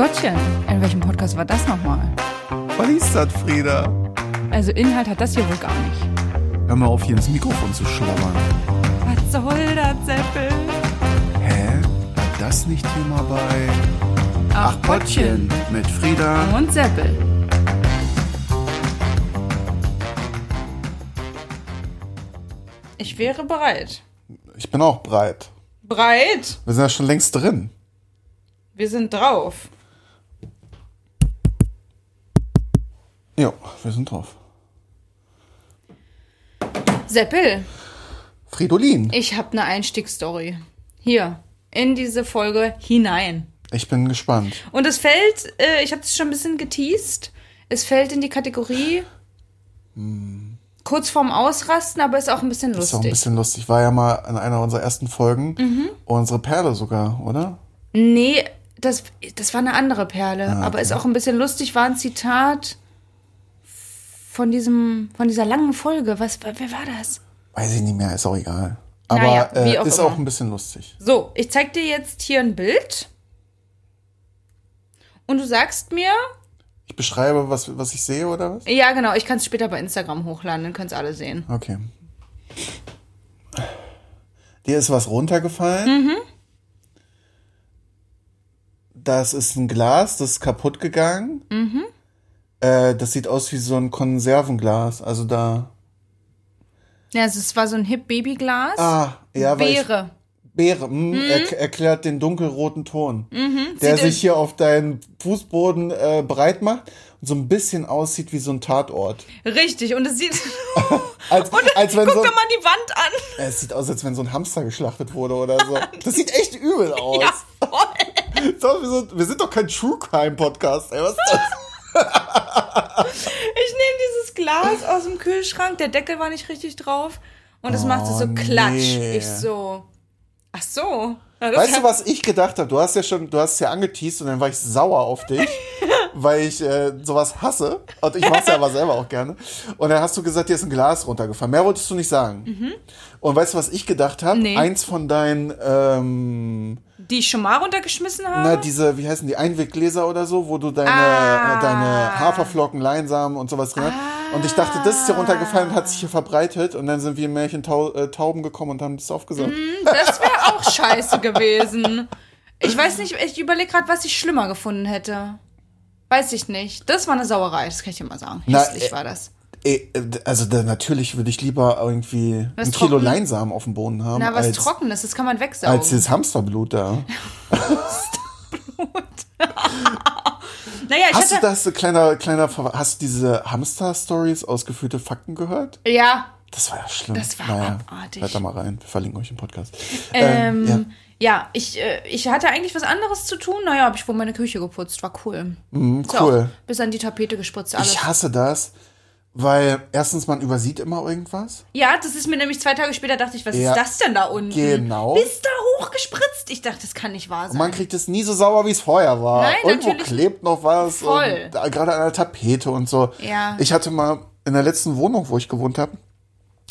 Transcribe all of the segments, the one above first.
Gottchen, in welchem Podcast war das nochmal? Was ist das, Frieda? Also Inhalt hat das hier wohl gar nicht. Hör mal auf, hier ins Mikrofon zu schlabbern. Was soll das, Seppel? Hä? War das nicht Thema bei Ach, Gottchen. mit Frieda? Und Seppel. Ich wäre bereit. Ich bin auch breit. Bereit? Wir sind ja schon längst drin. Wir sind drauf. Ja, wir sind drauf. Seppel, Fridolin, ich habe eine Einstiegsstory. Hier, in diese Folge hinein. ich bin gespannt. Und es fällt, äh, ich habe es schon ein bisschen geteased, es fällt in die Kategorie kurz vorm Ausrasten, aber ist auch ein bisschen Ist auch lustig. ein bisschen lustig. War ja mal in einer unserer ersten Folgen unsere Perle sogar, oder? nee, das, das war eine andere Perle, aber ist auch ein bisschen lustig, war ein Zitat von diesem, von dieser langen Folge. Was, wer war das? Weiß ich nicht mehr, ist auch egal. Aber Naja, äh, auch ist immer. auch ein bisschen lustig. So, ich zeig dir jetzt hier ein Bild. Und du sagst mir, Ich beschreibe, was, was ich sehe, oder was? ja genau, ich kann es später bei Instagram hochladen, dann können es alle sehen. Okay. Dir ist was runtergefallen. Mhm. Das ist ein Glas, das ist kaputt gegangen. Mhm. Äh, das sieht aus wie so ein Konservenglas. Also da. Ja, also es war so ein Hip-Babyglas. Ah, ja, weil ich, Beere. Beere, mh, er, erklärt den dunkelroten Ton, der Mhm. Sieht sich hier auf deinen Fußboden äh, breit macht und so ein bisschen aussieht wie so ein Tatort. Richtig, und es sieht. Als, und als wenn guck so, doch mal die Wand an. es sieht aus, als wenn so ein Hamster geschlachtet wurde oder so. Das sieht echt übel aus. Ja, voll. Wir, sind, wir sind doch kein True Crime Podcast. Ey, was ist das? Ich nehme dieses Glas aus dem Kühlschrank, der Deckel war nicht richtig drauf. Und es machte so Oh, Klatsch. nee. Ich so. Ach so. Das Weißt du, was ich gedacht habe? Du hast ja schon, du hast es ja angeteased und dann war ich sauer auf dich, weil ich äh, sowas hasse. Und ich mach's ja aber selber auch gerne. Und dann hast du gesagt, dir ist ein Glas runtergefallen. Mehr wolltest du nicht sagen. Und weißt du, was ich gedacht habe? Mhm. Nee. Eins von deinen, ähm, Die ich schon mal runtergeschmissen habe? na, diese, wie heißen die, Einweggläser oder so, wo du deine, Ah. deine Haferflocken, Leinsamen und sowas drin hast. Und ich dachte, das ist dir runtergefallen und hat sich hier verbreitet. Und dann sind wir Märchen Tau äh, Tauben gekommen und haben das aufgesaugt. Das wäre auch scheiße gewesen. Ich weiß nicht, ich überlege gerade, was ich schlimmer gefunden hätte. Weiß ich nicht. Das war eine Sauerei, das kann ich dir mal sagen. Na, Hässlich äh, war das. Äh, Also da, natürlich würde ich lieber irgendwie Was ein Kilo trocken? Leinsamen auf dem Boden haben, Na, was als, Trockenes, das kann man wegsaugen. als dieses Hamsterblut da. naja, ich Hast du hatte. das, äh, kleiner, kleiner, Ver- hast du diese Hamster-Stories aus gefühlte Fakten gehört? Ja, Das war ja schlimm. Das war naja, abartig. Hört da mal rein, wir verlinken euch im Podcast. ähm, ja. ja. ich, äh, ich hatte eigentlich was anderes zu tun. Naja, habe ich wohl meine Küche geputzt, war cool. Mhm, cool. Auch bis an die Tapete gespritzt, alles. Ich hasse das, weil erstens man übersieht immer irgendwas. Ja, das ist mir nämlich zwei Tage später, dachte ich, was Ja, ist das denn da unten? genau. Bis da hochgespritzt. Ich dachte, das kann nicht wahr sein. Und man kriegt es nie so sauber, wie es vorher war. Nein, Irgendwo natürlich klebt noch was. Voll. Gerade an der Tapete und so. Ja. Ich hatte mal in der letzten Wohnung, wo ich gewohnt habe,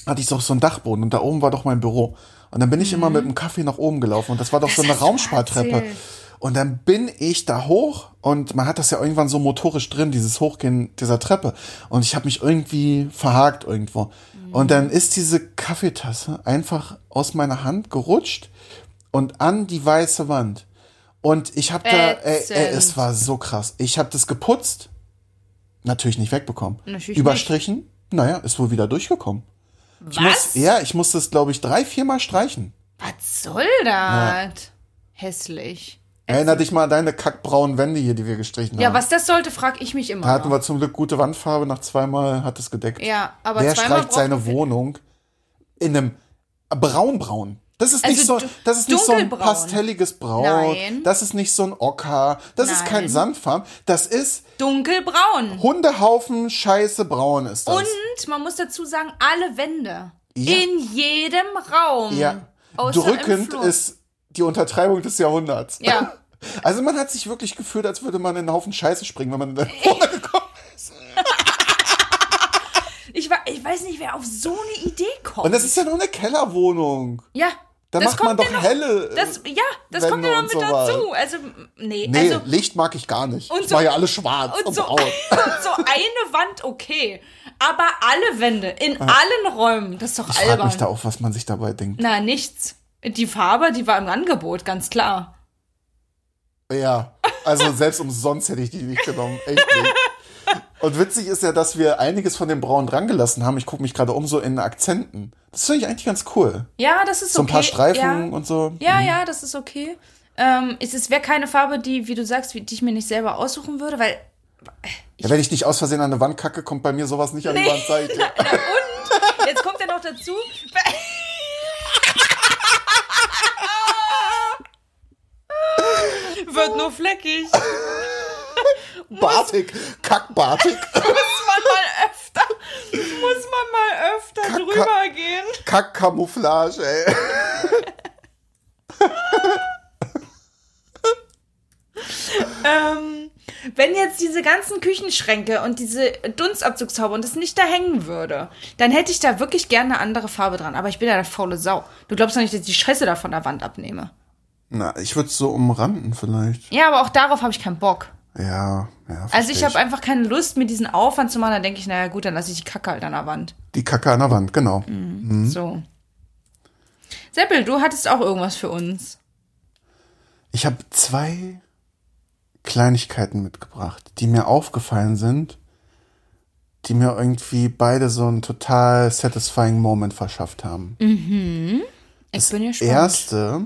hatte ich doch so einen Dachboden und da oben war doch mein Büro. Und dann bin ich immer mit dem Kaffee nach oben gelaufen und das war doch so eine Mhm. Raumspartreppe. erzählt. Und dann bin ich da hoch und man hat das ja irgendwann so motorisch drin, dieses Hochgehen dieser Treppe. Und ich habe mich irgendwie verhakt irgendwo. Und dann ist diese Kaffeetasse einfach aus meiner Hand gerutscht und an die weiße Wand. Und ich habe da, ey, ey, es war so krass. Ich habe das geputzt, natürlich nicht wegbekommen. Natürlich Überstrichen, naja, ist wohl wieder durchgekommen. Ich Was? Muss, ja, ich musste es, glaube ich, drei, viermal streichen. Was soll das? Hässlich. Erinner dich mal an deine kackbraunen Wände hier, die wir gestrichen haben. Ja, was das sollte, frag ich mich immer. Da hatten noch. wir zum Glück gute Wandfarbe, nach zweimal hat es gedeckt. Ja, aber Wer zweimal streicht seine Wohnung in einem braunbraun? Das ist nicht Also so, du- das ist nicht so ein pastelliges Braun. Nein. Das ist nicht so ein Ocker. Das ist kein Nein. Sandfarben. Das ist Dunkelbraun. Hundehaufen Scheiße braun ist das. Und man muss dazu sagen, alle Wände. Ja. In jedem Raum. Ja. Drückend ist die Untertreibung des Jahrhunderts. Ja. Also man hat sich wirklich gefühlt, als würde man in einen Haufen Scheiße springen, wenn man in der Wohnung gekommen ist. Ich, ich weiß nicht, wer auf so eine Idee kommt. Und das ist ja nur eine Kellerwohnung. ja, Da macht man doch ja noch- helle. Das, ja, das Wände kommt ja noch mit so dazu. Also, nee, nee, also. Licht mag ich gar nicht. Und ich so- war ja alles schwarz und, Und so, braun. und so eine Wand, okay. Aber alle Wände, in allen Räumen, das ist doch Ich frage albern. mich da auch, was man sich dabei denkt. Na, nichts. Die Farbe, die war im Angebot, ganz klar. Ja, also selbst umsonst hätte ich die nicht genommen. Echt nicht. Und witzig ist ja, dass wir einiges von dem Braun dran gelassen haben. Ich gucke mich gerade um so in Akzenten. Das finde ich eigentlich ganz cool. Ja, das ist So ein okay. paar Streifen ja. und so. Ja, ja, das ist okay. Ähm, es es wäre keine Farbe, die, wie du sagst, wie, die ich mir nicht selber aussuchen würde, weil. Ja, wenn ich nicht aus Versehen an eine Wand kacke, kommt bei mir sowas nicht an die Wand. Sag ich dir. Na, und jetzt kommt ja noch dazu. Wird nur fleckig. Bartik, Kackbartik, Muss man mal öfter, muss man mal öfter Kack- drüber gehen. Kackcamouflage, ey. Ähm, wenn jetzt diese ganzen Küchenschränke und diese Dunstabzugshaube und das nicht da hängen würde, dann hätte ich da wirklich gerne eine andere Farbe dran. Aber ich bin ja eine faule Sau. Du glaubst doch nicht, dass ich die Scheiße da von der Wand abnehme. Na, ich würde es so umranden vielleicht. Ja, aber auch darauf habe ich keinen Bock. Ja, ja. Also ich habe einfach keine Lust, mir diesen Aufwand zu machen. Da denke ich, naja gut, dann lasse ich die Kacke halt an der Wand. Die Kacke an der Wand, genau. Mhm. So. Seppel, du hattest auch irgendwas für uns. Ich habe zwei Kleinigkeiten mitgebracht, die mir aufgefallen sind, die mir irgendwie beide so einen total satisfying Moment verschafft haben. Ich bin gespannt. Erste,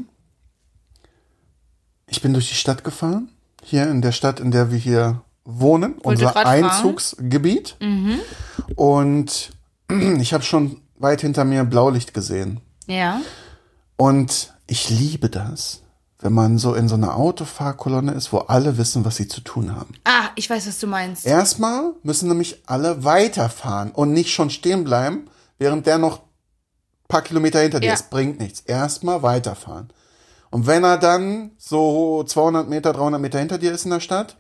ich bin durch die Stadt gefahren, hier in der Stadt, in der wir hier wohnen, unser grad fragen. Einzugsgebiet. Und ich habe schon weit hinter mir Blaulicht gesehen. Ja. Und ich liebe das, wenn man so in so einer Autofahrkolonne ist, wo alle wissen, was sie zu tun haben. Ah, ich weiß, was du meinst. Erstmal müssen nämlich alle weiterfahren und nicht schon stehen bleiben, während der noch ein paar Kilometer hinter dir Ja. ist. Bringt nichts. Erstmal weiterfahren. Und wenn er dann so 200 Meter, 300 Meter hinter dir ist in der Stadt,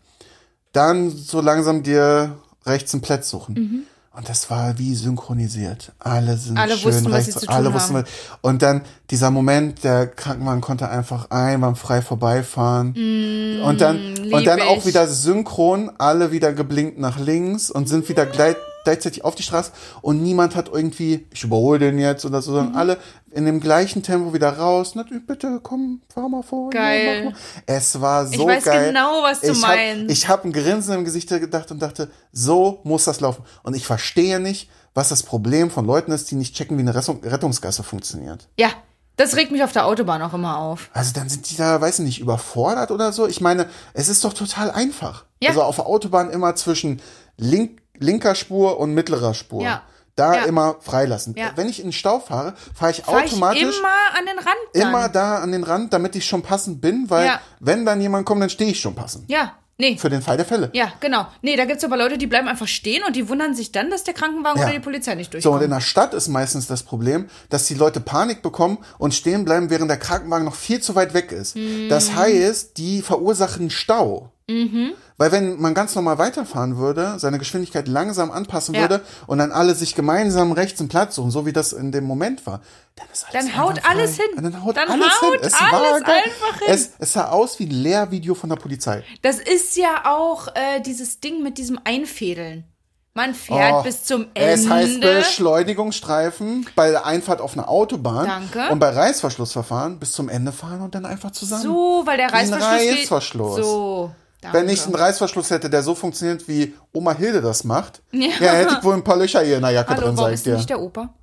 dann so langsam dir rechts einen Platz suchen. Und das war wie synchronisiert. Alle sind Mhm. Alle schön wussten, was rechts. sie zu tun alle wussten, haben. was- Und dann dieser Moment, der Krankenwagen konnte einfach einwandfrei vorbeifahren. und dann, und dann auch wieder synchron, alle wieder geblinkt nach links und sind wieder gleich, gleichzeitig auf die Straße und niemand hat irgendwie, ich überhole den jetzt oder so, Mhm. sondern alle in dem gleichen Tempo wieder raus. Natürlich, bitte, komm, fahr mal vor. ja, Geil. mach mal. Es war so Ich weiß geil. genau, was du ich hab, meinst. Ich habe ein Grinsen im Gesicht gedacht und dachte, so muss das laufen. Und ich verstehe nicht, was das Problem von Leuten ist, die nicht checken, wie eine Rettung, Rettungsgasse funktioniert. Ja, das regt mich auf der Autobahn auch immer auf. Also dann sind die da, weiß ich nicht, überfordert oder so. Ich meine, es ist doch total einfach. Ja. Also auf der Autobahn immer zwischen link, linker Spur und mittlerer Spur. Ja. Da Ja. immer freilassen. Ja. Wenn ich in den Stau fahre, fahre ich Fahr ich automatisch immer an den Rand dann. immer da an den Rand, damit ich schon passend bin, weil Ja. wenn dann jemand kommt, dann stehe ich schon passend. Ja, nee. Für den Fall der Fälle. Ja, genau. Nee, da gibt's aber Leute, die bleiben einfach stehen und die wundern sich dann, dass der Krankenwagen Ja. oder die Polizei nicht So, und durchkommt. in der Stadt ist meistens das Problem, dass die Leute Panik bekommen und stehen bleiben, während der Krankenwagen noch viel zu weit weg ist. Mhm. Das heißt, die verursachen Stau. Weil wenn man ganz normal weiterfahren würde, seine Geschwindigkeit langsam anpassen Ja. würde und dann alle sich gemeinsam rechts einen Platz suchen, so wie das in dem Moment war, dann ist alles Dann haut alles hin. Dann haut Dann alles haut hin. Es alles war einfach hin. Es, es sah aus wie ein Lehrvideo von der Polizei. Das ist ja auch äh, dieses Ding mit diesem Einfädeln. Man fährt Oh, bis zum Ende. Es heißt Beschleunigungsstreifen bei der Einfahrt auf eine Autobahn Danke. und bei Reißverschlussverfahren bis zum Ende fahren und dann einfach zusammen. so, weil der Reißverschluss. Reißverschluss. So. Danke. Wenn ich einen Reißverschluss hätte, der so funktioniert, wie Oma Hilde das macht, ja. hätte ich wohl ein paar Löcher hier in der Jacke Hallo, drin, warum sag ich ist dir. nicht der Opa?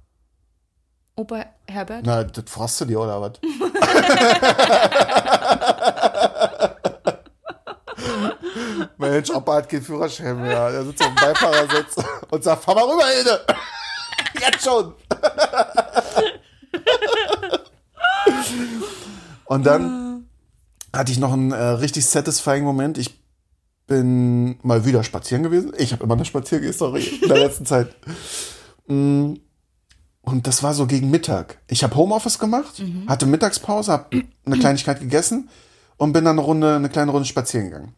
Opa Herbert? Na, das fragst du dir, oder was? Mensch, Opa hat keinen Führerschein mehr. Der sitzt auf dem Beifahrersitz und sagt, fahr mal rüber, Hilde. Jetzt schon. Und dann hatte ich noch einen äh, richtig satisfying Moment. Ich bin mal wieder spazieren gewesen. Ich habe immer eine Spaziergeh-Story in der letzten Zeit. Mm. Und das war so gegen Mittag. Ich habe Homeoffice gemacht, hatte Mittagspause, habe eine Kleinigkeit gegessen und bin dann eine Runde, eine kleine Runde spazieren gegangen.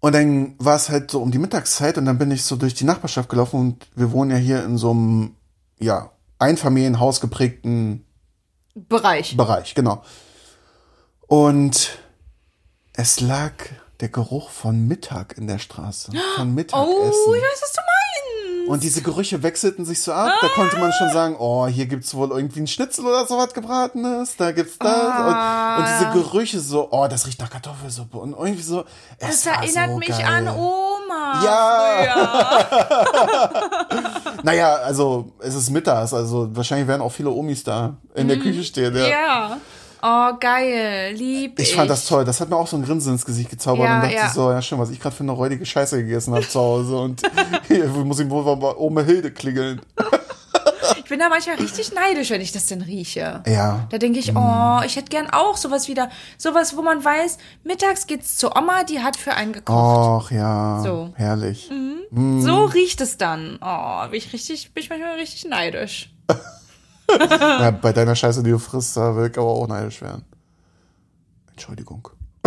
Und dann war es halt so um die Mittagszeit und dann bin ich so durch die Nachbarschaft gelaufen und wir wohnen ja hier in so einem, ja, Einfamilienhaus geprägten Bereich. Bereich, genau. Und es lag der Geruch von Mittag in der Straße. Von Mittagessen. Oh, ich weiß, was du meinst. Und diese Gerüche wechselten sich so ab. Da konnte man schon sagen, oh, hier gibt's wohl irgendwie ein Schnitzel oder sowas gebratenes. Da gibt's das. Ah. Und, und diese Gerüche so, oh, das riecht nach Kartoffelsuppe. Und irgendwie so, es Das erinnert so mich geil. an Oma. Ja. Naja, also es ist mittags, also wahrscheinlich werden auch viele Omis da in der Küche stehen. Ja. Mhm. Ja. Oh, geil. Lieb ich. Ich fand das toll. Das hat mir auch so ein Grinsen ins Gesicht gezaubert Ja, und dachte ja. so, ja schön, was ich gerade für eine räudige Scheiße gegessen habe zu Hause und hier muss ich wohl mal bei Oma Hilde klingeln. Ich bin da manchmal richtig neidisch, wenn ich das denn rieche. Ja. Da denke ich, oh, ich hätte gern auch sowas wieder. Sowas, wo man weiß, mittags geht's zur Oma, die hat für einen gekocht. Och ja, So. herrlich. So riecht es dann. Oh, bin ich richtig, bin ich manchmal richtig neidisch. Ja, bei deiner Scheiße, die du frisst, da will ich aber auch neidisch werden. Entschuldigung.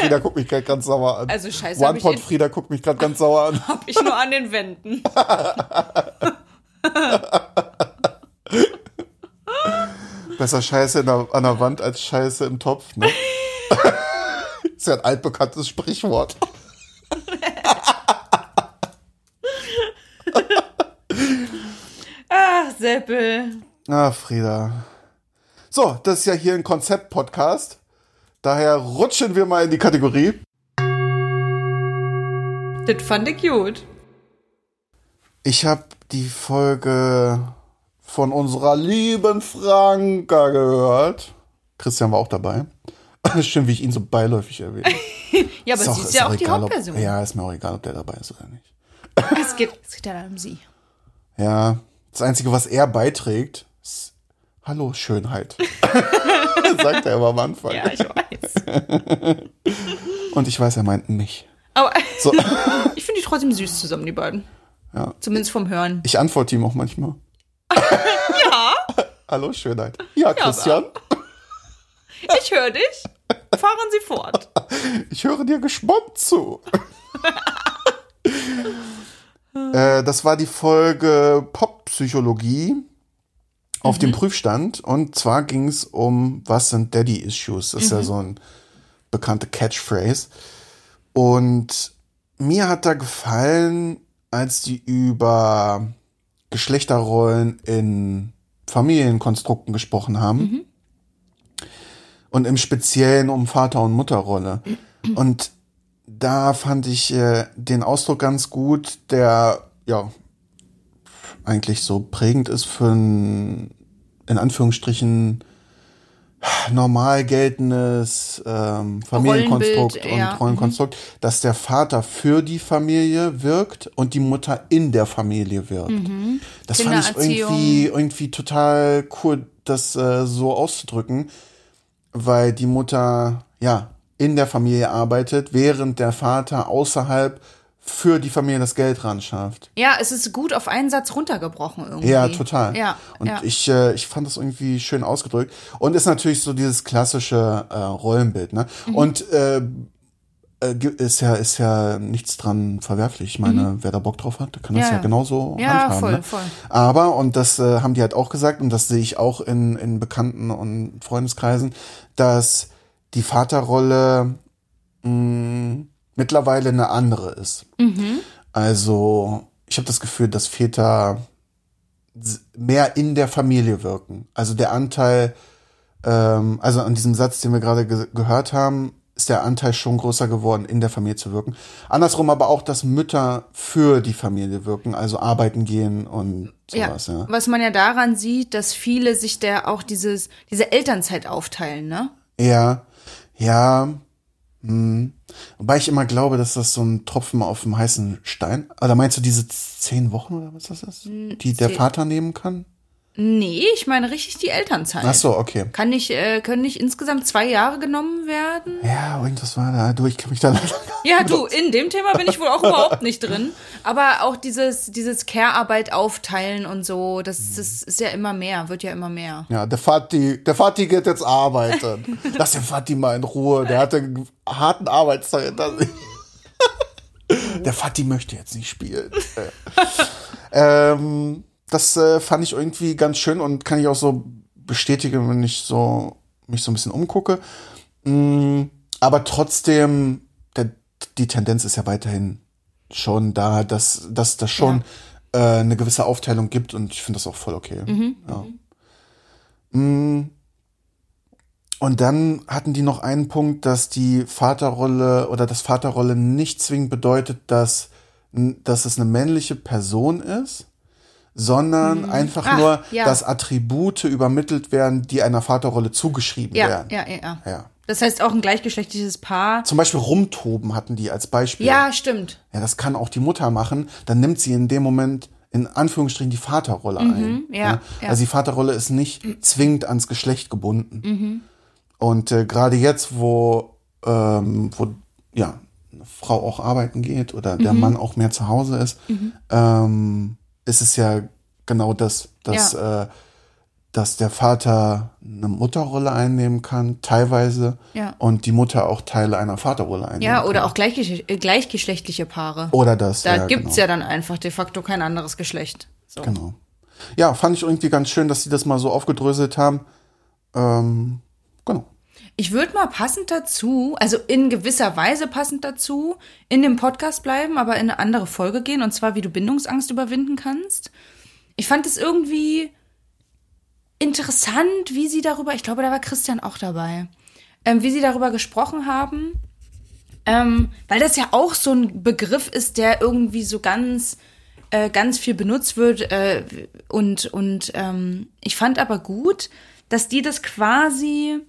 Frieda guckt mich gerade ganz sauer an. Also Scheiße One-Pot in- Frieda guckt mich gerade ganz sauer an. Hab ich nur an den Wänden. Besser Scheiße der, an der Wand als Scheiße im Topf, ne? ist ja ein altbekanntes Sprichwort. Ach, Seppel. Ah, Frieda. So, das ist ja hier ein Konzept-Podcast. Daher rutschen wir mal in die Kategorie. Das fand ich gut. Ich habe die Folge von unserer lieben Franka gehört. Christian war auch dabei. Schön, wie ich ihn so beiläufig erwähne. Ja, aber Ist sie ist ja auch die egal, Hauptperson. Ob, ja, ist mir auch egal, ob der dabei ist oder nicht. Es geht, es geht ja um sie. Ja, das Einzige, was er beiträgt, Hallo, Schönheit. Sagt er immer am Anfang. Ja, ich weiß. Und ich weiß, er meint mich. Aber So. ich finde die trotzdem süß zusammen, die beiden. Ja. Zumindest vom Hören. Ich antworte ihm auch manchmal. Ja, Hallo, Schönheit. Ja, Christian, ich höre dich. Fahren Sie fort. ich höre dir gespannt zu. äh, das war die Folge Poppsychologie auf dem Prüfstand. Und zwar ging es um, was sind Daddy-Issues? Das ist ja so ein bekannte Catchphrase. Und mir hat da gefallen, als die über Geschlechterrollen in Familienkonstrukten gesprochen haben. Und im Speziellen um Vater- und Mutterrolle. Und da fand ich äh, den Ausdruck ganz gut, der ja eigentlich so prägend ist für ein, in Anführungsstrichen, normal geltendes ähm, Familienkonstrukt Rollenbild, ja. und Rollenkonstrukt, dass der Vater für die Familie wirkt und die Mutter in der Familie wirkt. Das fand ich irgendwie, irgendwie total cool, das äh, so auszudrücken, weil die Mutter ja in der Familie arbeitet, während der Vater außerhalb für die Familie das Geld ran schafft. Ja, es ist gut auf einen Satz runtergebrochen irgendwie. Ja, total. Ja, Und ja. ich, äh, ich fand das irgendwie schön ausgedrückt. Und ist natürlich so dieses klassische äh, Rollenbild, ne? Mhm. Und äh, äh, ist ja, ist ja nichts dran verwerflich. Ich meine, wer da Bock drauf hat, der kann das Mhm. Ja. ja genauso Ja, handhaben. voll, ne? voll. Aber, und das äh, haben die halt auch gesagt, und das sehe ich auch in, in Bekannten und Freundeskreisen, dass die Vaterrolle mh, mittlerweile eine andere ist. Mhm. Also, ich habe das Gefühl, dass Väter mehr in der Familie wirken. Also der Anteil, ähm, also an diesem Satz, den wir gerade ge gehört haben, ist der Anteil schon größer geworden, in der Familie zu wirken. Andersrum aber auch, dass Mütter für die Familie wirken, also arbeiten gehen und sowas, ja. Was man ja daran sieht, dass viele sich der auch dieses, diese Elternzeit aufteilen, ne? Ja, ja. Hm. Wobei ich immer glaube, dass das so ein Tropfen auf dem heißen Stein. Oder meinst du diese zehn Wochen oder was das ist? Die der Vater nehmen kann? Nee, ich meine richtig die Elternzeit. Ach so, okay. Kann nicht, äh, können nicht insgesamt zwei Jahre genommen werden? Ja, irgendwas war da. Du, ich kann mich da leider. Ja, du, in dem Thema bin ich wohl auch überhaupt nicht drin. Aber auch dieses, dieses Care-Arbeit aufteilen und so, das, das ist ja immer mehr, wird ja immer mehr. Ja, der Vati, der Vati geht jetzt arbeiten. Lass den Vati mal in Ruhe. Der hatte einen harten Arbeitstag hinter sich. Der Vati möchte jetzt nicht spielen. ähm, das äh, fand ich irgendwie ganz schön und kann ich auch so bestätige, wenn ich so mich so ein bisschen umgucke. Mm, aber trotzdem, der, die Tendenz ist ja weiterhin schon da, dass, dass das schon äh, eine gewisse Aufteilung gibt und ich finde das auch voll okay. Ja. Mm. Und dann hatten die noch einen Punkt, dass die Vaterrolle oder das Vaterrolle nicht zwingend bedeutet, dass, dass es eine männliche Person ist, sondern einfach Ah, nur, ja. dass Attribute übermittelt werden, die einer Vaterrolle zugeschrieben Ja, werden. ja, ja, ja. Ja. Das heißt auch ein gleichgeschlechtliches Paar. Zum Beispiel rumtoben hatten die als Beispiel. Ja, stimmt. Ja, das kann auch die Mutter machen. Dann nimmt sie in dem Moment in Anführungsstrichen die Vaterrolle ein. Mhm, ja, ja. Also die Vaterrolle ist nicht zwingend ans Geschlecht gebunden. Mhm. Und äh, gerade jetzt, wo, ähm, wo ja, eine Frau auch arbeiten geht oder der Mhm. Mann auch mehr zu Hause ist, ähm, ist es ja genau das, dass, äh, dass der Vater eine Mutterrolle einnehmen kann, teilweise, Ja. und die Mutter auch Teile einer Vaterrolle einnehmen Ja, kann. oder auch gleichgesch äh, gleichgeschlechtliche Paare. Oder das. da ja, gibt's genau. ja dann einfach de facto kein anderes Geschlecht. So. Genau. Ja, fand ich irgendwie ganz schön, dass sie das mal so aufgedröselt haben. Ähm. Ich würde mal passend dazu, also in gewisser Weise passend dazu, in dem Podcast bleiben, aber in eine andere Folge gehen, und zwar, wie du Bindungsangst überwinden kannst. Ich fand es irgendwie interessant, wie sie darüber, ich glaube, da war Christian auch dabei, ähm, wie sie darüber gesprochen haben, ähm, weil das ja auch so ein Begriff ist, der irgendwie so ganz, äh, ganz viel benutzt wird. Äh, und und ähm, ich fand aber gut, dass die das quasi,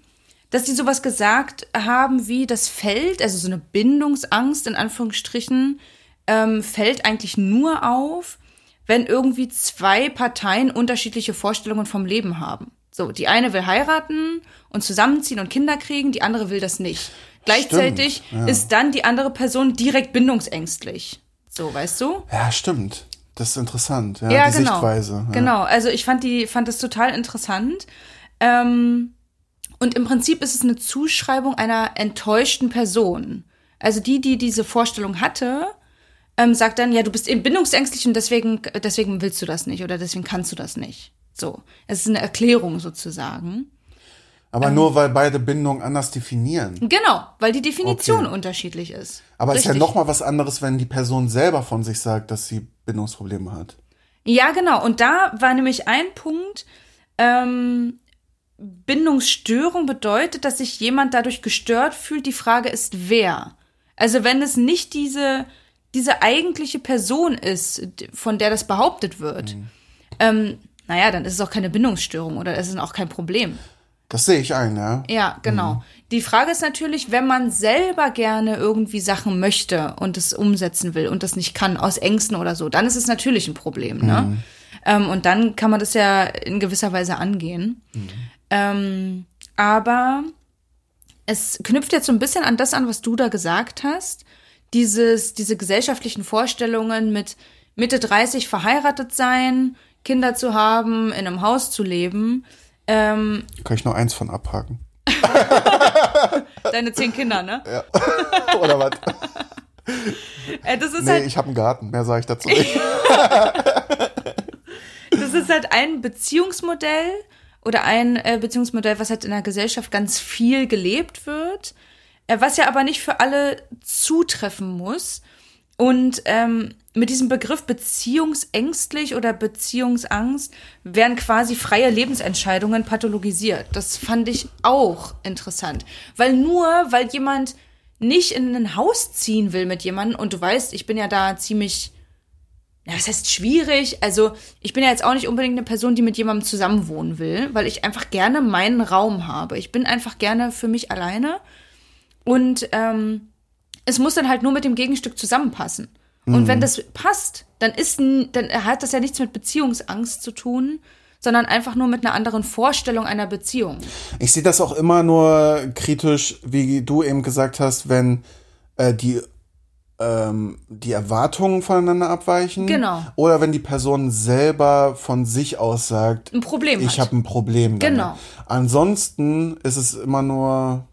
dass die sowas gesagt haben wie das fällt, also so eine Bindungsangst in Anführungsstrichen, ähm, fällt eigentlich nur auf, wenn irgendwie zwei Parteien unterschiedliche Vorstellungen vom Leben haben. So, die eine will heiraten und zusammenziehen und Kinder kriegen, die andere will das nicht. Gleichzeitig ja. ist dann die andere Person direkt bindungsängstlich. So, weißt du? Ja, stimmt. Das ist interessant. Ja, Ja, die genau. Sichtweise. Ja. Genau, also ich fand die, fand das total interessant. Ähm, und im Prinzip ist es eine Zuschreibung einer enttäuschten Person. Also die, die diese Vorstellung hatte, ähm, sagt dann, ja, du bist eben bindungsängstlich und deswegen, deswegen willst du das nicht oder deswegen kannst du das nicht. So. Es ist eine Erklärung sozusagen. Aber Ähm. nur weil beide Bindungen anders definieren. Genau, weil die Definition Okay. unterschiedlich ist. Aber es ist ja Richtig. noch mal was anderes, wenn die Person selber von sich sagt, dass sie Bindungsprobleme hat. Ja, genau. Und da war nämlich ein Punkt, ähm, Bindungsstörung bedeutet, dass sich jemand dadurch gestört fühlt. Die Frage ist, wer. Also wenn es nicht diese, diese eigentliche Person ist, von der das behauptet wird, ähm, naja, dann ist es auch keine Bindungsstörung oder es ist auch kein Problem. Das sehe ich ein, ja. Ja, genau. Die Frage ist natürlich, wenn man selber gerne irgendwie Sachen möchte und es umsetzen will und das nicht kann, aus Ängsten oder so, dann ist es natürlich ein Problem, ne? Ähm, und dann kann man das ja in gewisser Weise angehen. Ähm, aber es knüpft jetzt so ein bisschen an das an, was du da gesagt hast. Dieses, diese gesellschaftlichen Vorstellungen mit Mitte 30 verheiratet sein, Kinder zu haben, in einem Haus zu leben. Ähm, Kann ich nur eins von abhaken. Deine zehn Kinder, ne? Oder was? Äh, das ist Nee, halt, ich habe einen Garten. Mehr sage ich dazu nicht. das ist halt ein Beziehungsmodell oder ein äh, Beziehungsmodell, was halt in der Gesellschaft ganz viel gelebt wird, äh, was ja aber nicht für alle zutreffen muss. Und ähm, mit diesem Begriff beziehungsängstlich oder Beziehungsangst werden quasi freie Lebensentscheidungen pathologisiert. Das fand ich auch interessant. Weil nur, weil jemand nicht in ein Haus ziehen will mit jemandem und du weißt, ich bin ja da ziemlich ja, was heißt schwierig? Also, ich bin ja jetzt auch nicht unbedingt eine Person, die mit jemandem zusammenwohnen will, weil ich einfach gerne meinen Raum habe. Ich bin einfach gerne für mich alleine. Und ähm, es muss dann halt nur mit dem Gegenstück zusammenpassen. Und wenn das passt, dann ist dann hat das ja nichts mit Beziehungsangst zu tun, sondern einfach nur mit einer anderen Vorstellung einer Beziehung. Ich sehe das auch immer nur kritisch, wie du eben gesagt hast, wenn äh, die ähm, die Erwartungen voneinander abweichen. Genau. Oder wenn die Person selber von sich aus sagt, Ein Problem ich habe ein Problem. Damit. Genau. Ansonsten ist es immer nur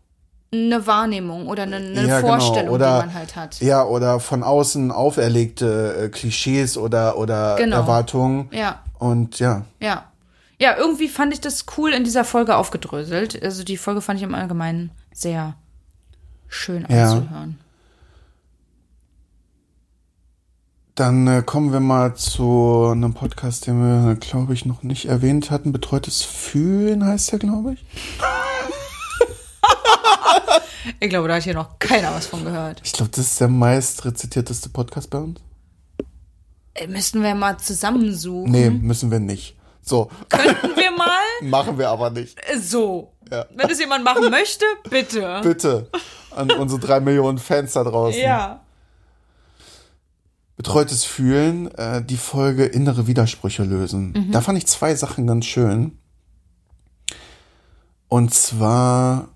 Eine Wahrnehmung oder eine, eine ja, Vorstellung, genau. oder, die man halt hat. Ja, oder von außen auferlegte äh, Klischees oder oder Genau. Erwartungen. Ja. Und ja, Ja. ja, irgendwie fand ich das cool in dieser Folge aufgedröselt. Also die Folge fand ich im Allgemeinen sehr schön Ja. anzuhören. Dann äh, kommen wir mal zu einem Podcast, den wir, glaube ich, noch nicht erwähnt hatten. Betreutes Fühlen heißt der, glaube ich. Ich glaube, da hat hier noch keiner was von gehört. Ich glaube, das ist der meist rezitierteste Podcast bei uns. Äh, Müssten wir mal zusammensuchen. Nee, müssen wir nicht. So, Könnten wir mal? machen wir aber nicht. Äh, So. Ja. Wenn es jemand machen möchte, bitte. Bitte an unsere drei Millionen Fans da draußen. Ja. Betreutes Fühlen, äh, die Folge innere Widersprüche lösen. Da fand ich zwei Sachen ganz schön. Und zwar,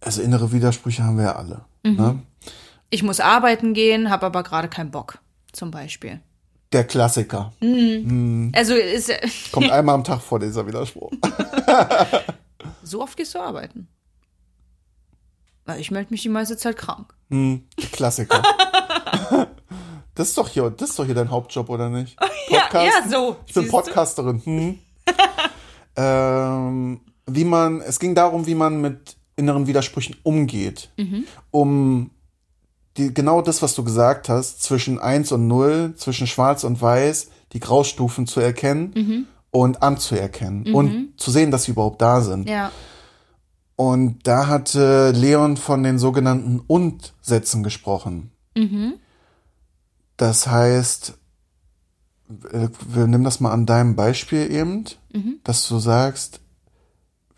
also innere Widersprüche haben wir ja alle. Ne? Ich muss arbeiten gehen, habe aber gerade keinen Bock. Zum Beispiel. Der Klassiker. Also ist Kommt einmal am Tag vor, dieser Widerspruch. so oft gehst du arbeiten. Weil ich melde mich die meiste Zeit krank. Hm, der Klassiker. Das ist doch hier, das ist doch hier dein Hauptjob, oder nicht? Ja, Podcasten? ja, so. Ich bin? Podcasterin. Hm. ähm, wie man, es ging darum, wie man mit inneren Widersprüchen umgeht. Mhm. Um die, genau das, was du gesagt hast, zwischen 1 und 0, zwischen Schwarz und Weiß, die Graustufen zu erkennen Mhm. und anzuerkennen und zu sehen, dass sie überhaupt da sind. Ja. Und da hatte Leon von den sogenannten Und-Sätzen gesprochen. Das heißt, äh, wir nehmen das mal an deinem Beispiel eben, dass du sagst,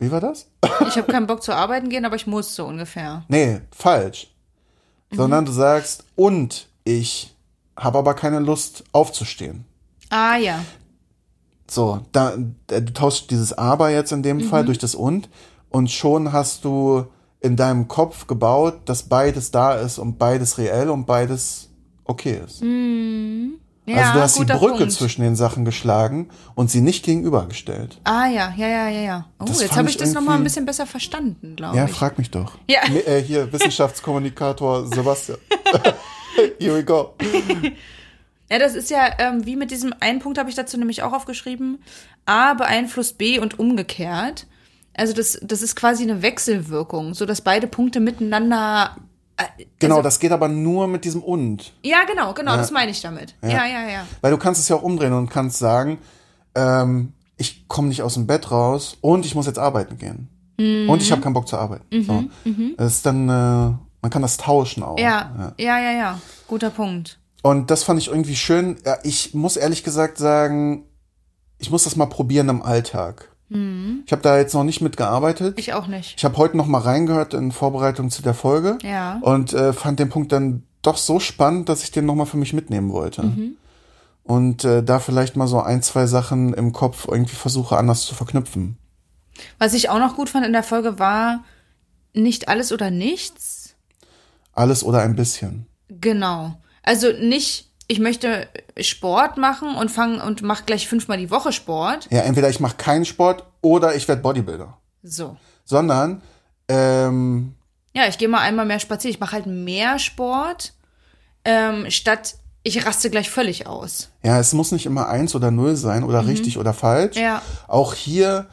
wie war das? Ich habe keinen Bock zu arbeiten gehen, aber ich muss so ungefähr. Nee, falsch. Sondern du sagst, und ich habe aber keine Lust aufzustehen. Ah ja. So, da, äh, du tauschst dieses aber jetzt in dem Fall durch das und und schon hast du in deinem Kopf gebaut, dass beides da ist und beides reell und beides okay ist. ja also du hast die Brücke Punkt. zwischen den Sachen geschlagen und sie nicht gegenübergestellt. Ah ja, ja, ja, ja, ja. Oh, Das jetzt habe ich ich das nochmal ein bisschen besser verstanden, glaube Ja, ich. frag mich doch. Ja. Äh, hier, Wissenschaftskommunikator Sebastian. Here we go. Ja, das ist ja ähm, wie mit diesem einen Punkt habe ich dazu nämlich auch aufgeschrieben. A beeinflusst B und umgekehrt. Also das, das ist quasi eine Wechselwirkung, so dass beide Punkte miteinander. Äh, Genau, also, das geht aber nur mit diesem und. Ja, genau, genau, das meine ich damit. Ja, ja, ja. Weil du kannst es ja auch umdrehen und kannst sagen, ähm, ich komme nicht aus dem Bett raus und ich muss jetzt arbeiten gehen. Mhm. Und ich habe keinen Bock zu arbeiten. so. Das ist dann, äh, man kann das tauschen auch. Ja, ja, ja, ja. Guter Punkt. Und das fand ich irgendwie schön. Ja, ich muss ehrlich gesagt sagen, ich muss das mal probieren im Alltag. Ich habe da jetzt noch nicht mitgearbeitet. Mhm. Ich auch nicht. Ich habe heute noch mal reingehört in Vorbereitung zu der Folge Ja. und äh, fand den Punkt dann doch so spannend, dass ich den noch mal für mich mitnehmen wollte. Mhm. Und äh, da vielleicht mal so ein, zwei Sachen im Kopf irgendwie versuche anders zu verknüpfen. Was ich auch noch gut fand in der Folge war nicht alles oder nichts. Alles oder ein bisschen. Genau. Also nicht, ich möchte Sport machen und fange und mach gleich fünfmal die Woche Sport. Ja, entweder ich mache keinen Sport oder ich werde Bodybuilder. So. Sondern ähm, Ja, ich gehe mal einmal mehr spazieren. Ich mache halt mehr Sport, ähm, statt ich raste gleich völlig aus. ja, es muss nicht immer eins oder null sein oder richtig oder falsch. Mhm. Ja. Auch hier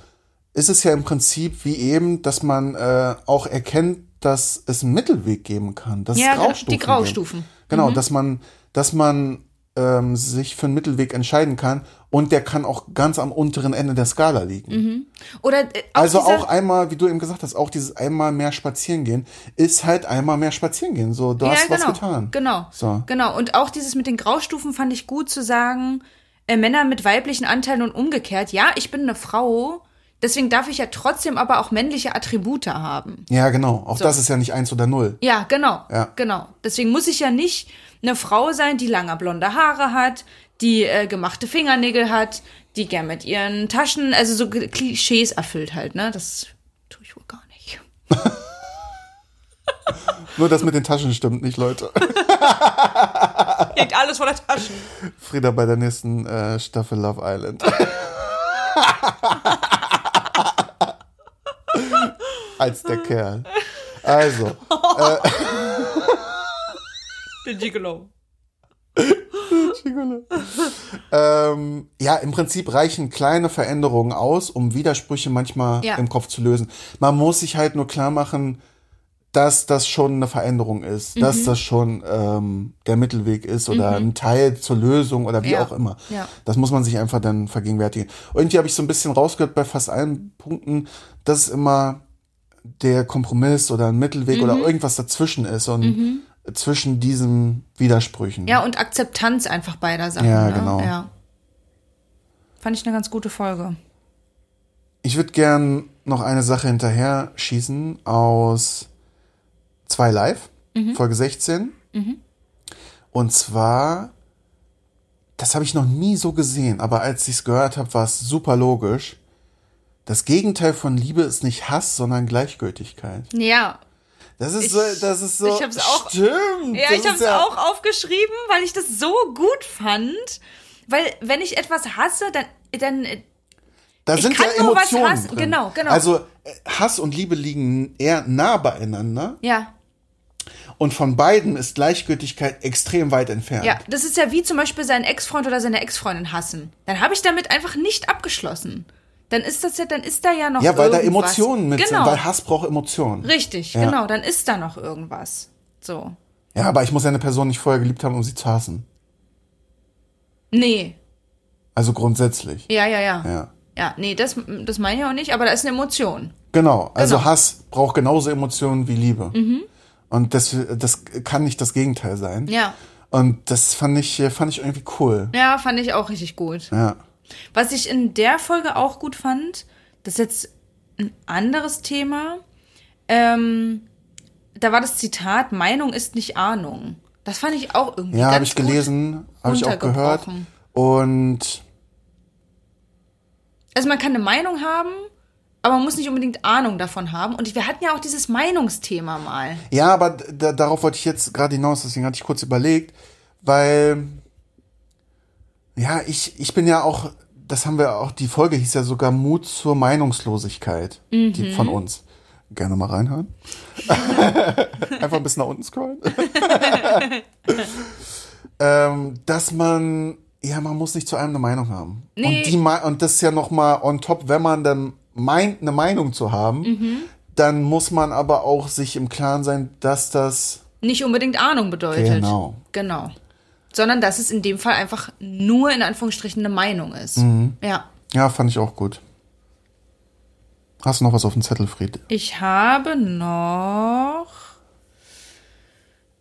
ist es ja im Prinzip wie eben, dass man äh, auch erkennt, dass es einen Mittelweg geben kann. Dass Ja, es Graustufen die Graustufen. Gibt. Genau, dass man, dass man ähm, sich für einen Mittelweg entscheiden kann und der kann auch ganz am unteren Ende der Skala liegen. Oder äh, auch Also auch einmal, wie du eben gesagt hast, auch dieses einmal mehr spazieren gehen, ist halt einmal mehr spazieren gehen. So, du hast ja, genau, was getan. Genau. So. Genau. Und auch dieses mit den Graustufen fand ich gut zu sagen, äh, Männer mit weiblichen Anteilen und umgekehrt. Ja, ich bin eine Frau, deswegen darf ich ja trotzdem aber auch männliche Attribute haben. Ja, genau. Auch das ist ja nicht eins oder null. Ja, genau. Ja. Genau. Deswegen muss ich ja nicht eine Frau sein, die lange blonde Haare hat, die äh, gemachte Fingernägel hat, die gern mit ihren Taschen, also so Klischees erfüllt halt, ne? Das tue ich wohl gar nicht. Nur das mit den Taschen stimmt nicht, Leute. Liegt alles voller Taschen. Frieda bei der nächsten äh, Staffel Love Island. Als der Kerl. Also, Der Gigolo. Ähm, ja, im Prinzip reichen kleine Veränderungen aus, um Widersprüche manchmal Ja. im Kopf zu lösen. Man muss sich halt nur klar machen, dass das schon eine Veränderung ist, Mhm. dass das schon ähm, der Mittelweg ist oder ein Teil zur Lösung oder wie Ja. auch immer. Ja. Das muss man sich einfach dann vergegenwärtigen. Irgendwie habe ich so ein bisschen rausgehört bei fast allen Punkten, dass es immer der Kompromiss oder ein Mittelweg Mhm. oder irgendwas dazwischen ist und zwischen diesen Widersprüchen. Ja, und Akzeptanz einfach beider Sachen. Ja, ne? genau. Ja. Fand ich eine ganz gute Folge. Ich würde gern noch eine Sache hinterher schießen aus 2 Live, Folge 16. Und zwar, das habe ich noch nie so gesehen, aber als ich es gehört habe, war es super logisch. Das Gegenteil von Liebe ist nicht Hass, sondern Gleichgültigkeit. Ja. Das ist Ich- so, das ist so. ich hab's auch- Stimmt. Ja, ich habe ist es auch aufgeschrieben, weil ich das so gut fand. Weil wenn ich etwas hasse, dann, dann Da Ich sind kann ja Emotionen drin. Genau, genau. Also äh, Hass und Liebe liegen eher nah beieinander ja, und von beiden ist Gleichgültigkeit extrem weit entfernt. ja, das ist ja wie zum Beispiel seinen Ex-Freund oder seine Ex-Freundin hassen. Dann habe ich damit einfach nicht abgeschlossen. Dann ist das ja, dann ist da ja noch Ja, weil da irgendwas. Emotionen mit genau. sind, weil Hass braucht Emotionen. Richtig, Ja. genau, dann ist da noch irgendwas. So. Ja, aber ich muss ja eine Person nicht vorher geliebt haben, um sie zu hassen. Nee. Also grundsätzlich. Ja, ja, ja. Ja. Ja, nee, das, das meine ich auch nicht, aber da ist eine Emotion. Genau. Also Genau. Mhm. Hass braucht genauso Emotionen wie Liebe. Und das, das kann nicht das Gegenteil sein. Ja. Und das fand ich, fand ich irgendwie cool. Ja, fand ich auch richtig gut. Ja. Was ich in der Folge auch gut fand, das ist jetzt ein anderes Thema. Ähm, da war das Zitat: Meinung ist nicht Ahnung. Das fand ich auch irgendwie. Ja, habe ich gelesen, habe ich auch gehört. Und Also man kann eine Meinung haben, aber man muss nicht unbedingt Ahnung davon haben. Und wir hatten ja auch dieses Meinungsthema mal. ja, aber da, darauf wollte ich jetzt gerade hinaus, deswegen hatte ich kurz überlegt, weil ja, ich, ich bin ja auch, das haben wir auch, die Folge hieß ja sogar Mut zur Meinungslosigkeit die, von uns. Gerne mal reinhören. Einfach ein bisschen nach unten scrollen. ähm, dass man, ja, man muss nicht zu allem eine Meinung haben. Nee. Und, die, und das ist ja noch mal on top, wenn man dann meint, eine Meinung zu haben, Mhm. dann muss man aber auch sich im Klaren sein, dass das Nicht unbedingt Ahnung bedeutet. Genau. Genau. Sondern dass es in dem Fall einfach nur in Anführungsstrichen eine Meinung ist. Mhm. Ja. Ja, fand ich auch gut. Hast du noch was auf dem Zettel, Fried? Ich habe noch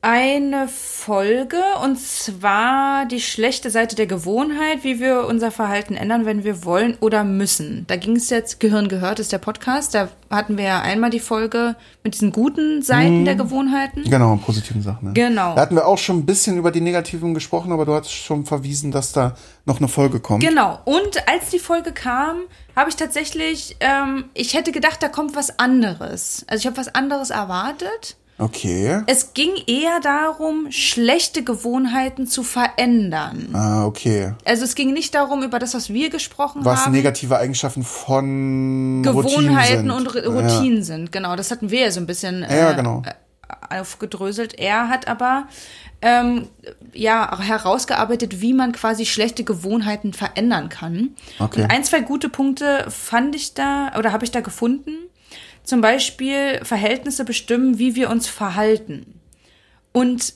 eine Folge und zwar die schlechte Seite der Gewohnheit, wie wir unser Verhalten ändern, wenn wir wollen oder müssen. Da ging es jetzt, Gehirn gehört ist der Podcast, da hatten wir ja einmal die Folge mit diesen guten Seiten der Gewohnheiten. Genau, positiven Sachen. Ne? Genau. Da hatten wir auch schon ein bisschen über die negativen gesprochen, aber du hattest schon verwiesen, dass da noch eine Folge kommt. Genau. Und als die Folge kam, habe ich tatsächlich, ähm, ich hätte gedacht, da kommt was anderes. Also ich habe was anderes erwartet. Okay. Es ging eher darum, schlechte Gewohnheiten zu verändern. Ah, okay. Also es ging nicht darum, über das, was wir gesprochen Was haben. negative Eigenschaften von Routinen Gewohnheiten sind. und Routinen sind. Genau, das hatten wir ja so ein bisschen Ja, äh, genau. äh, aufgedröselt. Er hat aber ähm, ja herausgearbeitet, wie man quasi schlechte Gewohnheiten verändern kann. Okay. Und ein, zwei gute Punkte fand ich da oder habe ich da gefunden. Zum Beispiel Verhältnisse bestimmen, wie wir uns verhalten. Und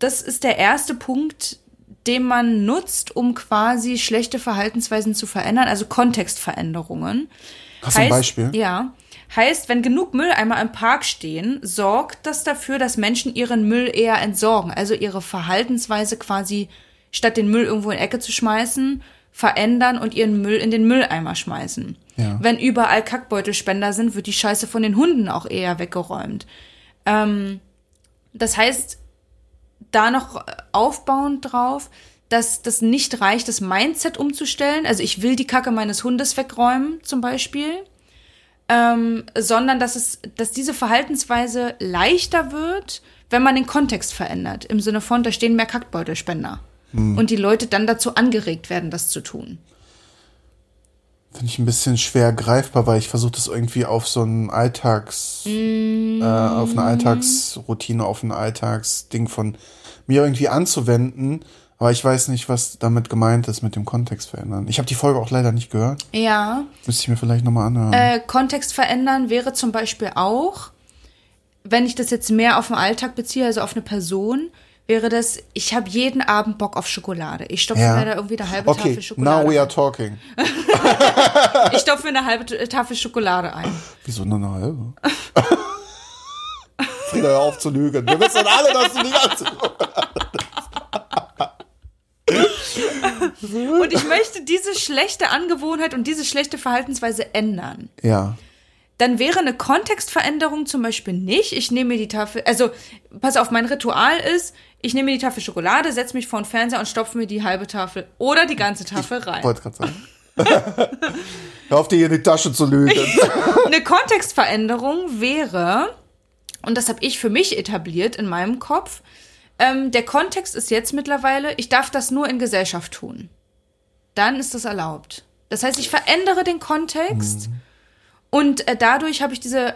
das ist der erste Punkt, den man nutzt, um quasi schlechte Verhaltensweisen zu verändern, also Kontextveränderungen. Hast du ein Beispiel? Ja. Heißt, wenn genug Mülleimer im Park stehen, sorgt das dafür, dass Menschen ihren Müll eher entsorgen. Also ihre Verhaltensweise quasi, statt den Müll irgendwo in die Ecke zu schmeißen, verändern und ihren Müll in den Mülleimer schmeißen. Ja. Wenn überall Kackbeutelspender sind, wird die Scheiße von den Hunden auch eher weggeräumt. Ähm, das heißt, da noch aufbauend drauf, dass das nicht reicht, das Mindset umzustellen. Also ich will die Kacke meines Hundes wegräumen, zum Beispiel. Ähm, sondern dass es, dass diese Verhaltensweise leichter wird, wenn man den Kontext verändert. Im Sinne von, da stehen mehr Kackbeutelspender. Und die Leute dann dazu angeregt werden, das zu tun. Finde ich ein bisschen schwer greifbar, weil ich versuche das irgendwie auf so ein Alltags, äh, auf eine Alltagsroutine, auf ein Alltagsding von mir irgendwie anzuwenden. Aber ich weiß nicht, was damit gemeint ist mit dem Kontext verändern. Ich habe die Folge auch leider nicht gehört. Ja. Müsste ich mir vielleicht nochmal anhören. Äh, Kontext verändern wäre zum Beispiel auch, wenn ich das jetzt mehr auf den Alltag beziehe, also auf eine Person, wäre das, ich habe jeden Abend Bock auf Schokolade. Ich stopfe Ja. mir da irgendwie eine halbe okay, Tafel Schokolade. now we are ein. talking. Ich stopfe mir eine halbe Tafel Schokolade ein. Wieso nur eine halbe? Frieda, hör auf zu lügen. Wir wissen alle, dass du die ganze... Und ich möchte diese schlechte Angewohnheit und diese schlechte Verhaltensweise ändern. Ja. Dann wäre eine Kontextveränderung zum Beispiel nicht, ich nehme mir die Tafel, also pass auf, mein Ritual ist, ich nehme mir die Tafel Schokolade, setze mich vor den Fernseher und stopfe mir die halbe Tafel oder die ganze Tafel rein. Wollte gerade sagen. hör auf, dir hier in die Tasche zu lügen. Eine Kontextveränderung wäre, und das habe ich für mich etabliert in meinem Kopf, ähm, der Kontext ist jetzt mittlerweile, ich darf das nur in Gesellschaft tun. Dann ist das erlaubt. Das heißt, ich verändere den Kontext und äh, dadurch habe ich diese,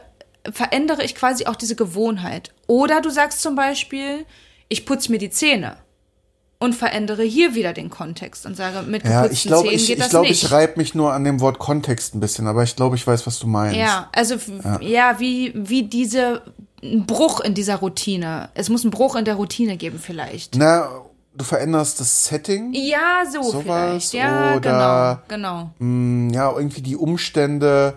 verändere ich quasi auch diese Gewohnheit. Oder du sagst zum Beispiel, ich putze mir die Zähne und verändere hier wieder den Kontext und sage, mit Ja, ich glaube, Zähnen ich, geht ich, das glaub, nicht. ich reibe mich nur an dem Wort Kontext ein bisschen, aber ich glaube, ich weiß, was du meinst. Ja, also f- ja, wie, wie diese ein Bruch in dieser Routine. Es muss einen Bruch in der Routine geben, vielleicht. Na, du veränderst das Setting, Ja, so Sowas vielleicht. Ja, oder- genau, genau. mm, ja, irgendwie die Umstände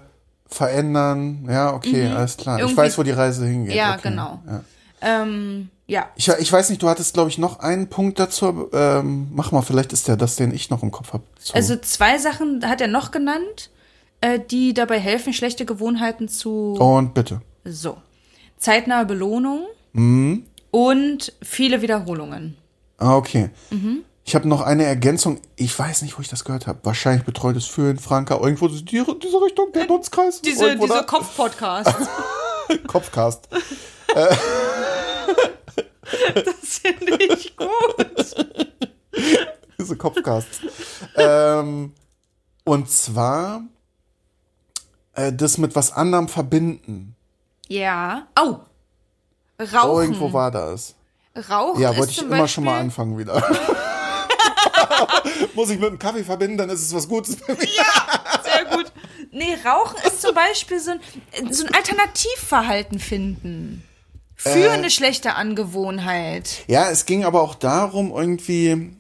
verändern. Ja, okay, alles klar. Ich Mhm. Irgendwie- weiß, wo die Reise hingeht. Ja, okay. genau. Ja. Ähm, ja. Ich, ich weiß nicht, du hattest, glaube ich, noch einen Punkt dazu. Ähm, mach mal, vielleicht ist der das, den ich noch im Kopf habe. Also zwei Sachen hat er noch genannt, äh, die dabei helfen, schlechte Gewohnheiten zu. Und bitte. So. Zeitnahe Belohnung Mhm. und viele Wiederholungen. Ah, okay. Mhm. Ich habe noch eine Ergänzung. Ich weiß nicht, wo ich das gehört habe. Wahrscheinlich betreutes Fühlen, Franka. Irgendwo die, diese Richtung, der Nutzkreis. Diese, Irgendwo diese da. Kopf-Podcasts. Kopfcast. das finde ich gut. Diese Kopfcasts. ähm, und zwar äh, das mit was anderem verbinden. Ja. Au. Rauchen. Oh, irgendwo war das. Rauchen Ja, wollte ich immer Beispiel, schon mal anfangen wieder. Muss ich mit dem Kaffee verbinden, dann ist es was Gutes für mich. Sehr gut. Nee, Rauchen ist zum Beispiel so ein, so ein Alternativverhalten finden. Für Äh. eine schlechte Angewohnheit. Ja, es ging aber auch darum, irgendwie.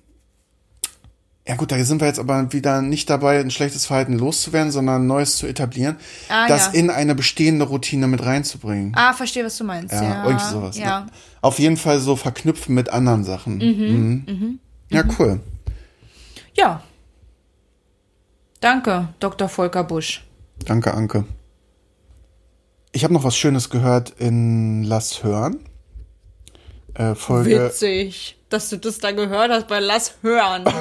Ja gut, da sind wir jetzt aber wieder nicht dabei, ein schlechtes Verhalten loszuwerden, sondern ein neues zu etablieren, Ah, das ja. in eine bestehende Routine mit reinzubringen. Ah, verstehe, was du meinst. ja, Ja, irgendwie sowas. Ja. Ne? Auf jeden Fall so verknüpfen mit anderen Sachen. Mhm. Ja, cool. Ja. Danke, Dr. Volker Busch. Danke, Anke. Ich habe noch was Schönes gehört in Lass hören. Äh, Folge. Witzig, dass du das da gehört hast bei Lass hören.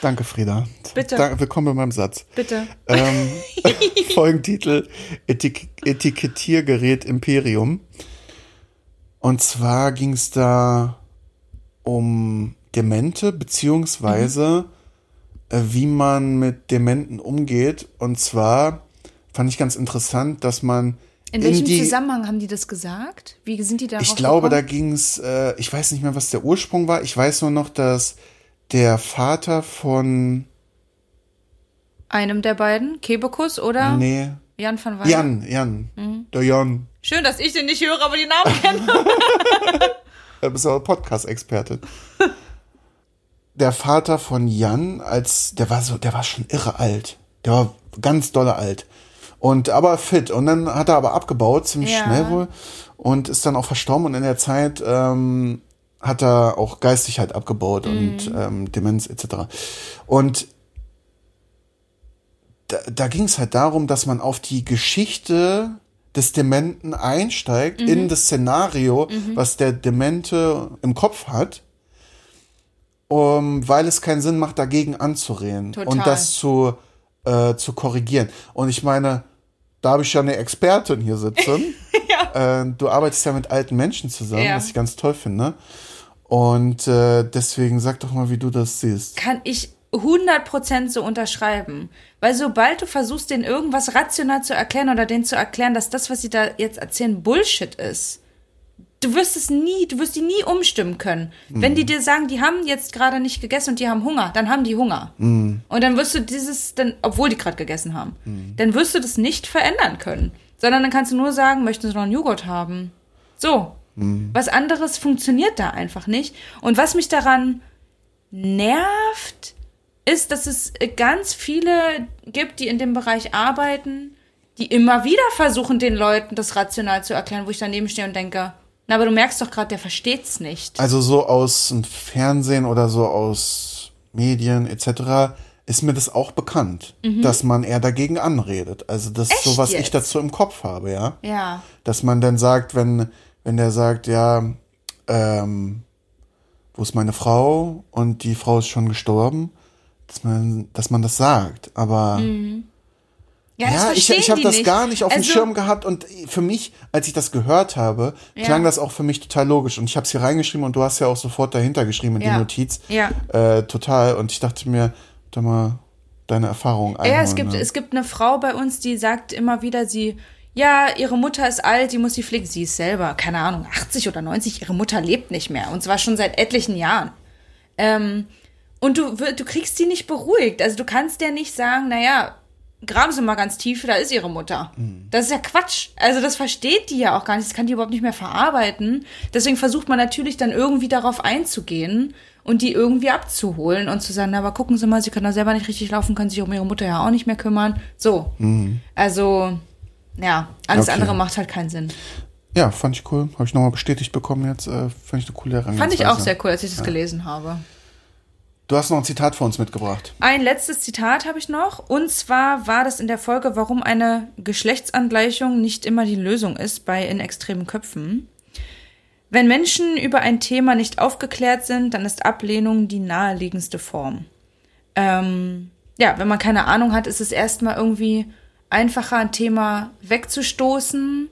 Danke, Frieda. Bitte. Danke, willkommen bei meinem Satz. Bitte. Ähm, Folgentitel Etik Etikettiergerät Imperium. Und zwar ging es da um Demente, beziehungsweise äh, wie man mit Dementen umgeht. Und zwar fand ich ganz interessant, dass man In welchem die, Zusammenhang haben die das gesagt? Wie sind die darauf ich glaube, da gekommen? ging es, äh, ich weiß nicht mehr, was der Ursprung war. Ich weiß nur noch, dass der Vater von, Einem der beiden? Kebekus oder nee, Jan van Weyden? Jan, Jan, Mhm. der Jan, Schön, dass ich den nicht höre, aber die Namen kenne. Du bist ja Podcast-Experte. der Vater von Jan, als der war so, der war schon irre alt. Der war ganz dolle alt. Und aber fit. Und dann hat er aber abgebaut, ziemlich Ja. schnell wohl. Und ist dann auch verstorben. Und in der Zeit ähm, hat er auch geistig halt abgebaut und ähm, Demenz etc. Und da, da ging es halt darum, dass man auf die Geschichte des Dementen einsteigt, in das Szenario, was der Demente im Kopf hat, um, weil es keinen Sinn macht, dagegen anzureden Total. und das zu, äh, zu korrigieren. Und ich meine, da habe ich ja eine Expertin hier sitzen. äh, du arbeitest ja mit alten Menschen zusammen, Ja. was ich ganz toll finde. Und äh, deswegen sag doch mal, wie du das siehst. Kann ich 100% so unterschreiben. Weil sobald du versuchst, denen irgendwas rational zu erklären oder denen zu erklären, dass das, was sie da jetzt erzählen, Bullshit ist, du wirst es nie, du wirst die nie umstimmen können. Wenn die dir sagen, die haben jetzt gerade nicht gegessen und die haben Hunger, dann haben die Hunger. Und dann wirst du dieses, dann, obwohl die gerade gegessen haben, dann wirst du das nicht verändern können. Sondern dann kannst du nur sagen, möchten sie noch einen Joghurt haben? So. Was anderes funktioniert da einfach nicht. Und was mich daran nervt, ist, dass es ganz viele gibt, die in dem Bereich arbeiten, die immer wieder versuchen, den Leuten das rational zu erklären, wo ich daneben stehe und denke, na, aber du merkst doch gerade, der versteht's nicht. Also so aus dem Fernsehen oder so aus Medien etc. ist mir das auch bekannt, dass man eher dagegen anredet. Also das ist so, Mhm. Echt was ich jetzt? dazu im Kopf habe, ja. Ja. Dass man dann sagt, wenn, wenn der sagt, ja, ähm, wo ist meine Frau und die Frau ist schon gestorben, dass man, dass man das sagt. Aber Mhm. Ja, das ja, ich, ich habe die das nicht. gar nicht auf dem Also, Schirm gehabt und für mich, als ich das gehört habe, Ja. klang das auch für mich total logisch. Und ich habe es hier reingeschrieben und du hast ja auch sofort dahinter geschrieben in die Ja. Notiz. Ja. Äh, total. Und ich dachte mir, da mal deine Erfahrung einholen. Ja, es gibt, ne? es gibt eine Frau bei uns, die sagt immer wieder, sie, ja, ihre Mutter ist alt, die muss sie pflegen. Sie ist selber, keine Ahnung, 80 oder 90, ihre Mutter lebt nicht mehr. Und zwar schon seit etlichen Jahren. Ähm, und du, du kriegst sie nicht beruhigt. Also du kannst der nicht sagen, naja, graben Sie mal ganz tief, da ist Ihre Mutter. Das ist ja Quatsch. Also das versteht die ja auch gar nicht. Das kann die überhaupt nicht mehr verarbeiten. Deswegen versucht man natürlich dann irgendwie darauf einzugehen und die irgendwie abzuholen und zu sagen, na, aber gucken Sie mal, Sie können da selber nicht richtig laufen, können sich um Ihre Mutter ja auch nicht mehr kümmern. So. Also, ja, alles Okay. andere macht halt keinen Sinn. ja, fand ich cool. Habe ich nochmal bestätigt bekommen jetzt. Äh, fand ich eine coole Herangehensweise. Fand ich auch sehr cool, als ich das gelesen habe. Du hast noch ein Zitat für uns mitgebracht. Ein letztes Zitat habe ich noch. Und zwar war das in der Folge, warum eine Geschlechtsangleichung nicht immer die Lösung ist bei in extremen Köpfen. Wenn Menschen über ein Thema nicht aufgeklärt sind, dann ist Ablehnung die naheliegendste Form. Ähm, ja, wenn man keine Ahnung hat, ist es erstmal irgendwie einfacher, ein Thema wegzustoßen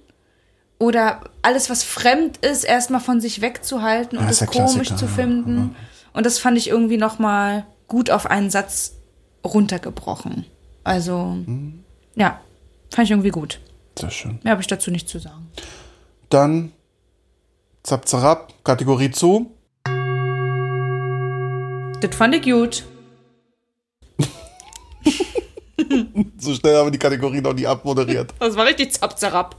oder alles, was fremd ist, erstmal von sich wegzuhalten und Ja, es komisch Klassiker, zu ja, finden. Und das fand ich irgendwie noch mal gut auf einen Satz runtergebrochen. Also, ja, fand ich irgendwie gut. Sehr schön. Mehr habe ich dazu nicht zu sagen. Dann zap zarab, Kategorie zu. Das fand ich gut. So schnell haben wir die Kategorie noch nie abmoderiert. Das war richtig zapzerab.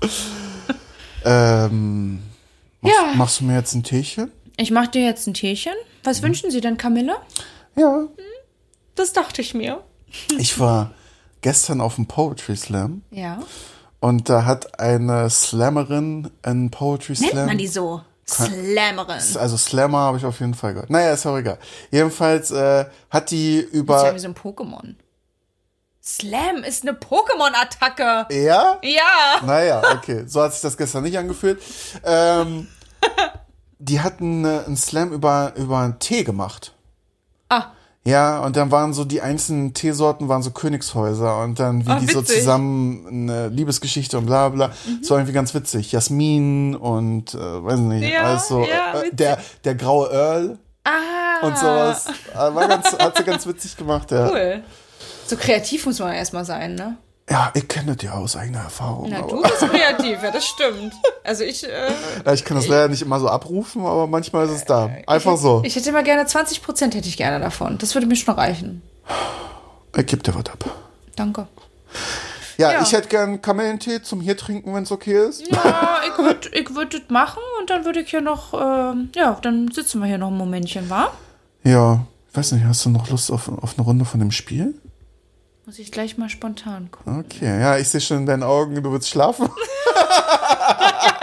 ähm, machst, Ja. machst du mir jetzt ein Teechen? Ich mache dir jetzt ein Teechen. Was wünschen Sie denn, Camille? Ja. Das dachte ich mir. Ich war gestern auf dem Poetry Slam Ja. und da hat eine Slammerin einen Poetry Nennt Slam. man die so? Slammerin. Also Slammer habe ich auf jeden Fall gehört. Naja, ist auch egal. Jedenfalls äh, hat die Das ist ja über. wie so ein Pokémon. Slam ist eine Pokémon-Attacke. Ja? Ja. Naja, okay. So hat sich das gestern nicht angefühlt. Ähm, die hatten äh, einen Slam über, über einen Tee gemacht. Ah, Ja, und dann waren so die einzelnen Teesorten waren so Königshäuser und dann wie Ah, die so witzig. Mhm. zusammen eine Liebesgeschichte und bla bla. Das war irgendwie ganz witzig. Jasmin und äh, weiß nicht, Ja, alles so. ja, äh, der, der graue Earl ah. und sowas. Äh, War ganz, hat sie ganz witzig gemacht, ja. Cool. So kreativ muss man erstmal sein, ne? Ja, ich kenne das ja aus eigener Erfahrung. Na, aber- du bist kreativ, ja, das stimmt. Also ich, äh, Ja, ich kann das leider nicht immer so abrufen, aber manchmal ist es da. Einfach so. ich hätte immer gerne 20 Prozent hätte ich gerne davon. Das würde mir schon reichen. Er gibt dir was ab. Danke. Ja, Ja. ich hätte gern Kamillentee zum hier trinken, wenn es okay ist. Ja, ich würde ich würd das machen und dann würde ich hier noch, ähm, ja, dann sitzen wir hier noch ein Momentchen, wa? Ja, ich weiß nicht, hast du noch Lust auf, auf eine Runde von dem Spiel? Muss ich gleich mal spontan gucken. Okay, ja, ich sehe schon in deinen Augen, du willst schlafen.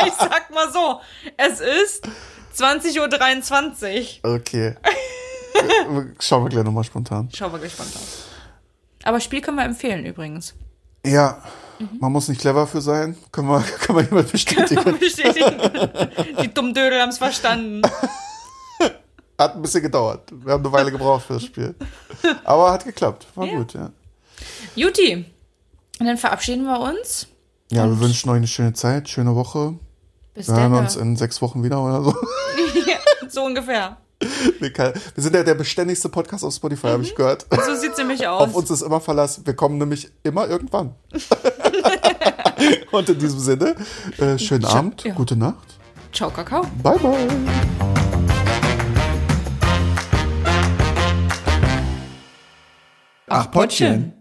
Ich sag mal so, es ist 20.23 Uhr. Okay. Schauen wir gleich nochmal spontan. Schauen wir gleich spontan. Aber Spiel können wir empfehlen übrigens. Ja, man muss nicht clever für sein. Können wir, können wir jemand bestätigen. Bestätigen. Die dummen Dödel haben es verstanden. Hat ein bisschen gedauert. Wir haben eine Weile gebraucht für das Spiel. Aber hat geklappt. War Ja. gut, ja. Juti, und dann verabschieden wir uns. Ja, wir wünschen euch eine schöne Zeit, schöne Woche. Bis Wir hören dann. uns in sechs Wochen wieder oder so. so ungefähr. Wir sind ja der beständigste Podcast auf Spotify, habe ich gehört. So sieht's nämlich Auf aus. uns ist immer Verlass. Wir kommen nämlich immer irgendwann. Und in diesem Sinne, äh, schönen Ciao. Abend, Ja. gute Nacht. Ciao, Kakao. Bye, bye. Ach, Pottchen.